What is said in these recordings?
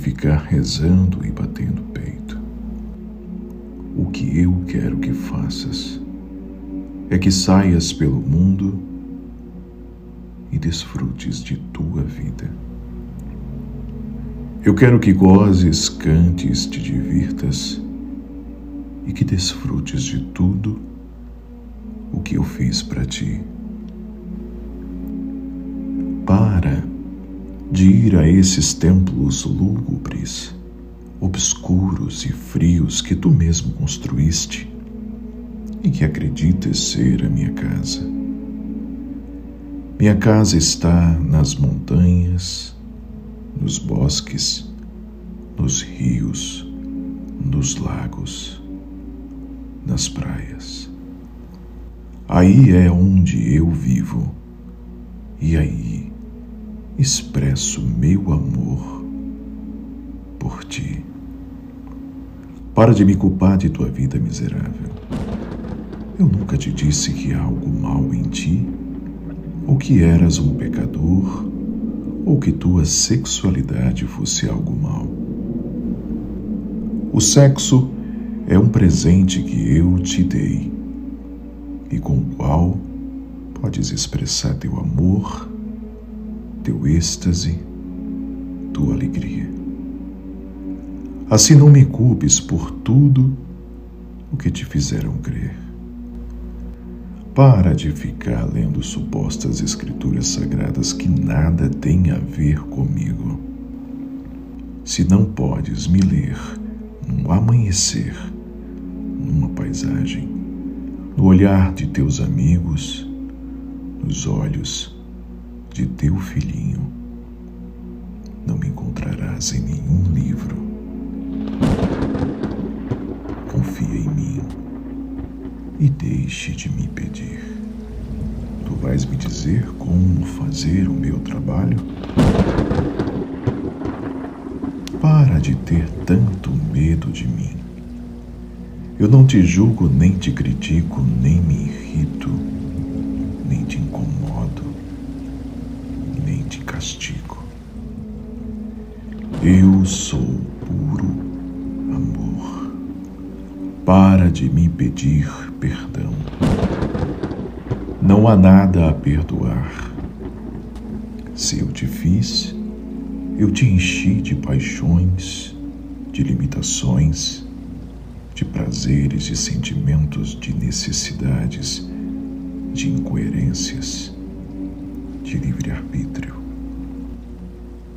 ficar rezando e batendo peito. O que eu quero que faças é que saias pelo mundo e desfrutes de tua vida. Eu quero que gozes, cantes, te divirtas e que desfrutes de tudo o que eu fiz para ti. Para de ir a esses templos lúgubres, obscuros e frios que tu mesmo construíste e que acreditas ser a minha casa. Minha casa está nas montanhas, nos bosques, nos rios, nos lagos, nas praias. Aí é onde eu vivo, e aí expresso meu amor por ti. Para de me culpar de tua vida miserável. Eu nunca te disse que há algo mal em ti, ou que eras um pecador, ou que tua sexualidade fosse algo mal. O sexo é um presente que eu te dei e com o qual podes expressar teu amor, teu êxtase, tua alegria. Assim não me culpes por tudo o que te fizeram crer. Para de ficar lendo supostas escrituras sagradas que nada têm a ver comigo. Se não podes me ler num amanhecer, numa paisagem, no olhar de teus amigos, nos olhos de teu filhinho, não me encontrarás em nenhum livro. Confia em mim e deixe de me pedir. Tu vais me dizer como fazer o meu trabalho? Para de ter tanto medo de mim. Eu não te julgo, nem te critico, nem me irrito, nem te incomodo, castigo. Eu sou puro amor. Para de me pedir perdão. Não há nada a perdoar. Se eu te fiz, eu te enchi de paixões, de limitações, de prazeres, de sentimentos, de necessidades, de incoerências, de livre-arbítrio.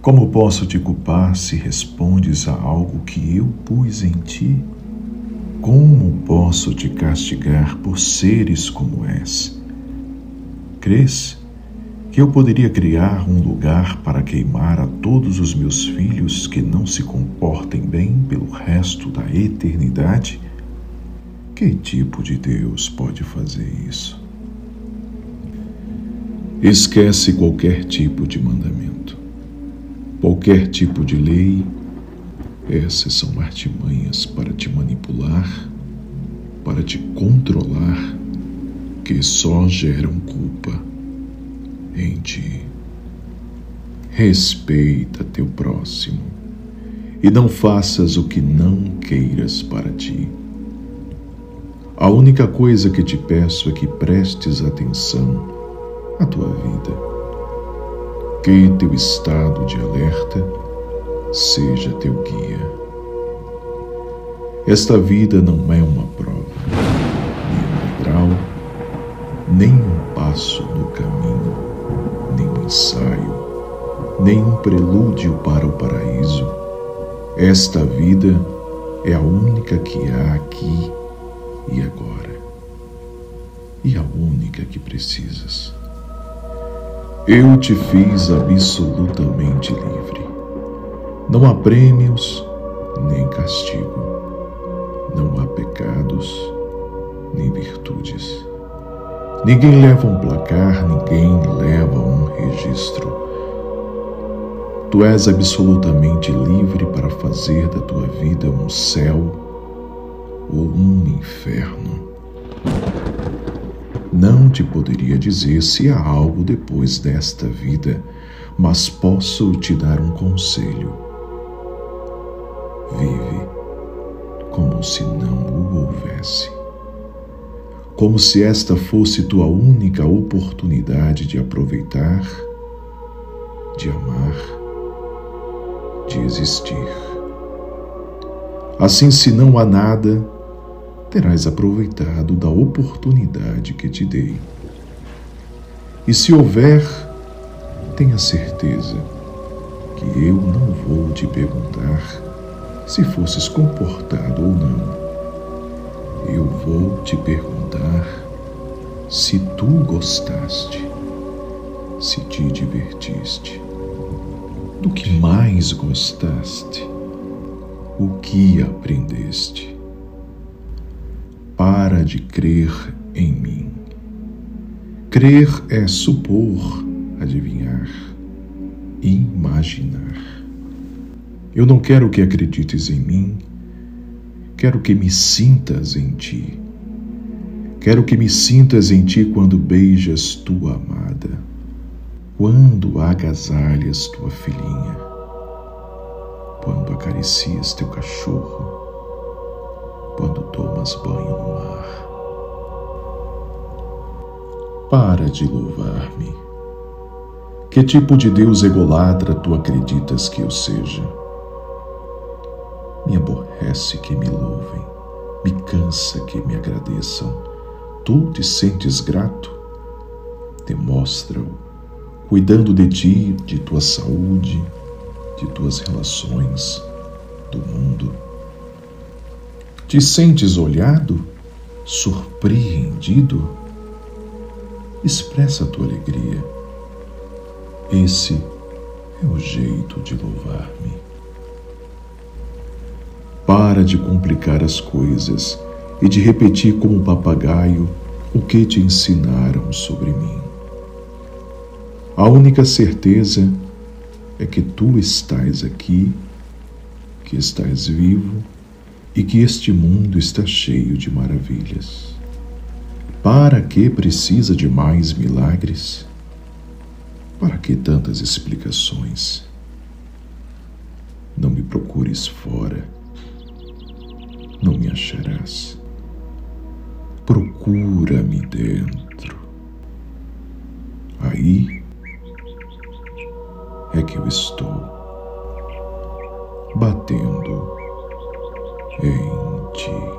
Como posso te culpar se respondes a algo que eu pus em ti? Como posso te castigar por seres como és? Crês que eu poderia criar um lugar para queimar a todos os meus filhos que não se comportem bem pelo resto da eternidade? Que tipo de Deus pode fazer isso? Esquece qualquer tipo de mandamento, qualquer tipo de lei essas são artimanhas para te manipular, para te controlar, que só geram culpa em ti. Respeita teu próximo e não faças o que não queiras para ti. A única coisa que te peço é que prestes atenção à tua vida, que teu estado de alerta seja teu guia. Esta vida não é uma prova, nem um degrau, nem um passo no caminho, nem um ensaio, nem um prelúdio para o paraíso. Esta vida é a única que há aqui e agora, e a única que precisas. Eu te fiz absolutamente livre. Não há prêmios nem castigo. Não há pecados nem virtudes. Ninguém leva um placar, ninguém leva um registro. Tu és absolutamente livre para fazer da tua vida um céu ou um inferno. Não te poderia dizer se há algo depois desta vida, mas posso te dar um conselho Vive como se não o houvesse. Como se esta fosse tua única oportunidade de aproveitar, de amar, de existir. Assim, se não há nada, terás aproveitado da oportunidade que te dei. E se houver, tenha certeza que eu não vou te perguntar se fosses comportado ou não. Eu vou te perguntar se tu gostaste, se te divertiste, do que mais gostaste, o que aprendeste. Para de crer em mim. Crer é supor, adivinhar, imaginar. Eu não quero que acredites em mim, quero que me sintas em ti. Quero que me sintas em ti quando beijas tua amada, quando agasalhas tua filhinha, quando acaricias teu cachorro, quando tomas banho Para de louvar-me. Que tipo de Deus egolatra tu acreditas que eu seja? Me aborrece que me louvem, me cansa que me agradeçam. Tu te sentes grato? Demonstra-o, cuidando de ti, de tua saúde, de tuas relações, do mundo. Te sentes olhado, surpreendido? Expressa a tua alegria. Esse é o jeito de louvar-me. Para de complicar as coisas e de repetir como um papagaio o que te ensinaram sobre mim. A única certeza é que tu estás aqui, que estás vivo e que este mundo está cheio de maravilhas. Para que precisa de mais milagres? Para que tantas explicações? Não me procures fora não me acharás. Procura-me dentro. Aí é que eu estou batendo em ti.